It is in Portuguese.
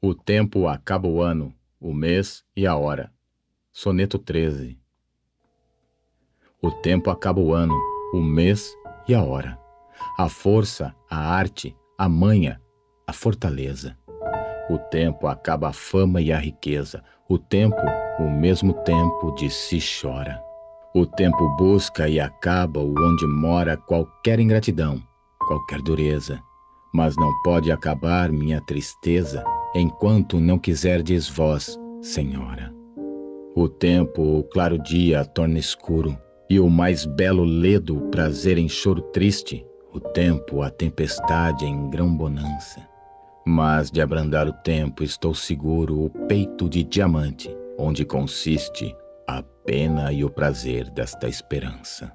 O tempo acaba o ano, o mês e a hora. Soneto 13. O tempo acaba o ano, o mês e a hora. A força, a arte, a manha, a fortaleza. O tempo acaba a fama e a riqueza. O tempo, o mesmo tempo de si chora. O tempo busca e acaba o onde mora qualquer ingratidão, qualquer dureza. Mas não pode acabar minha tristeza enquanto não quiserdes vós, Senhora. O tempo, o claro dia, torna escuro, e o mais belo ledo, prazer em choro triste, o tempo, a tempestade em grão bonança. Mas de abrandar o tempo estou seguro o peito de diamante, onde consiste a pena e o prazer desta esperança.